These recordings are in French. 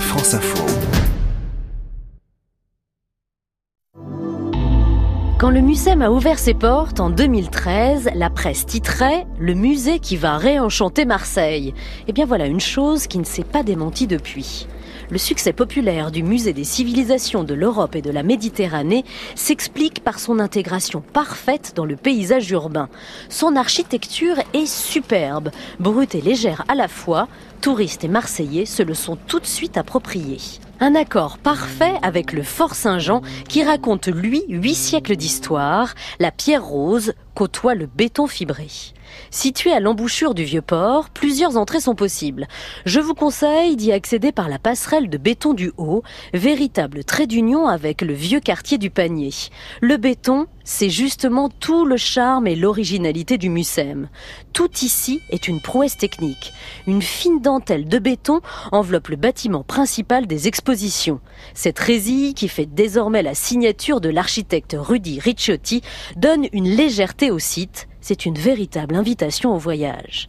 France Info. Quand le Mucem a ouvert ses portes en 2013, la presse titrait Le musée qui va réenchanter Marseille. Eh bien voilà une chose qui ne s'est pas démentie depuis. Le succès populaire du musée des civilisations de l'Europe et de la Méditerranée s'explique par son intégration parfaite dans le paysage urbain. Son architecture est superbe, brute et légère à la fois. Touristes et Marseillais se le sont tout de suite appropriés. Un accord parfait avec le Fort Saint-Jean qui raconte, lui, huit siècles d'histoire. La pierre rose côtoie le béton fibré. Situé à l'embouchure du vieux port, plusieurs entrées sont possibles. Je vous conseille d'y accéder par la passerelle de béton du Haut, véritable trait d'union avec le vieux quartier du Panier. Le béton, c'est justement tout le charme et l'originalité du Mucem. Tout ici est une prouesse technique. Une fine dentelle de béton enveloppe le bâtiment principal des expositions. Cette résille, qui fait désormais la signature de l'architecte Rudy Ricciotti, donne une légèreté au site c'est une véritable invitation au voyage.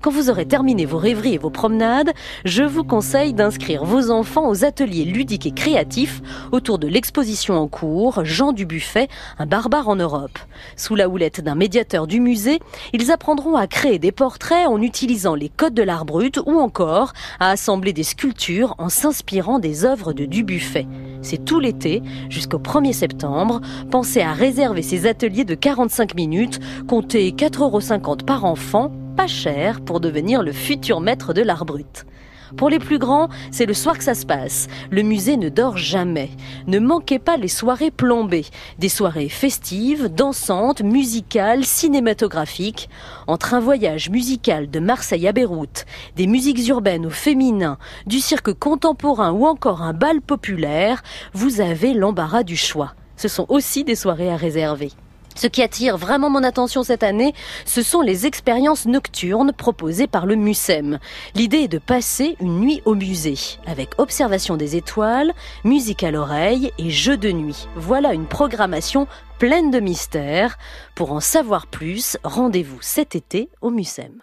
Quand vous aurez terminé vos rêveries et vos promenades, je vous conseille d'inscrire vos enfants aux ateliers ludiques et créatifs autour de l'exposition en cours Jean du Buffet, un barbare en Europe. Sous la houlette d'un médiateur du musée, ils apprendront à créer des portraits en utilisant les codes de l'art brut ou encore à assembler des sculptures en s'inspirant des œuvres de Dubuffet. C'est tout l'été, jusqu'au 1er septembre. Pensez à réserver ces ateliers de 45 minutes, comptez 4,50 euros par enfant pas cher pour devenir le futur maître de l'art brut. Pour les plus grands, c'est le soir que ça se passe. Le musée ne dort jamais. Ne manquez pas les soirées plombées. Des soirées festives, dansantes, musicales, cinématographiques. Entre un voyage musical de Marseille à Beyrouth, des musiques urbaines au féminin, du cirque contemporain ou encore un bal populaire, vous avez l'embarras du choix. Ce sont aussi des soirées à réserver. Ce qui attire vraiment mon attention cette année, ce sont les expériences nocturnes proposées par le MUSEM. L'idée est de passer une nuit au musée, avec observation des étoiles, musique à l'oreille et jeux de nuit. Voilà une programmation pleine de mystères. Pour en savoir plus, rendez-vous cet été au MUSEM.